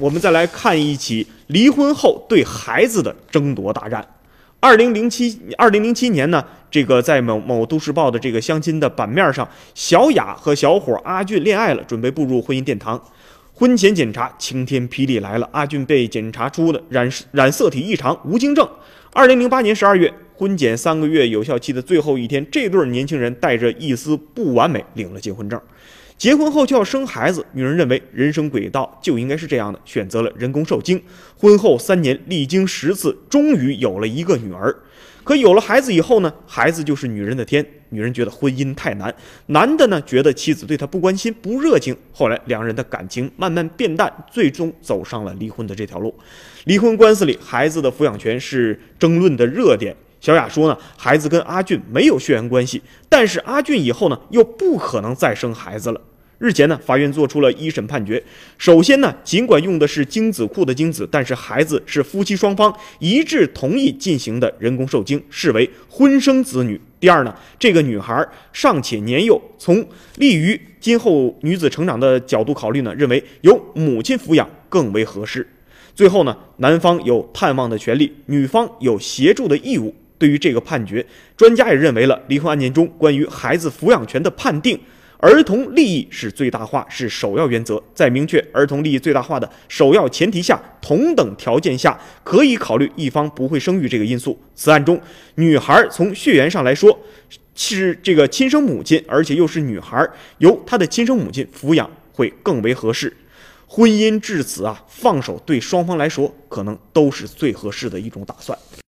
我们再来看一起离婚后对孩子的争夺大战。二零零七二零零七年呢，这个在某某都市报的这个相亲的版面上，小雅和小伙阿俊恋爱了，准备步入婚姻殿堂。婚前检查，晴天霹雳来了，阿俊被检查出了染染色体异常，无精症。二零零八年十二月，婚检三个月有效期的最后一天，这对年轻人带着一丝不完美领了结婚证。结婚后就要生孩子，女人认为人生轨道就应该是这样的，选择了人工受精。婚后三年，历经十次，终于有了一个女儿。可有了孩子以后呢，孩子就是女人的天。女人觉得婚姻太难，男的呢觉得妻子对他不关心、不热情。后来两人的感情慢慢变淡，最终走上了离婚的这条路。离婚官司里，孩子的抚养权是争论的热点。小雅说呢，孩子跟阿俊没有血缘关系，但是阿俊以后呢又不可能再生孩子了。日前呢，法院作出了一审判决。首先呢，尽管用的是精子库的精子，但是孩子是夫妻双方一致同意进行的人工受精，视为婚生子女。第二呢，这个女孩尚且年幼，从利于今后女子成长的角度考虑呢，认为由母亲抚养更为合适。最后呢，男方有探望的权利，女方有协助的义务。对于这个判决，专家也认为了离婚案件中关于孩子抚养权的判定。儿童利益是最大化，是首要原则。在明确儿童利益最大化的首要前提下，同等条件下，可以考虑一方不会生育这个因素。此案中，女孩从血缘上来说是这个亲生母亲，而且又是女孩，由她的亲生母亲抚养会更为合适。婚姻至此啊，放手对双方来说可能都是最合适的一种打算。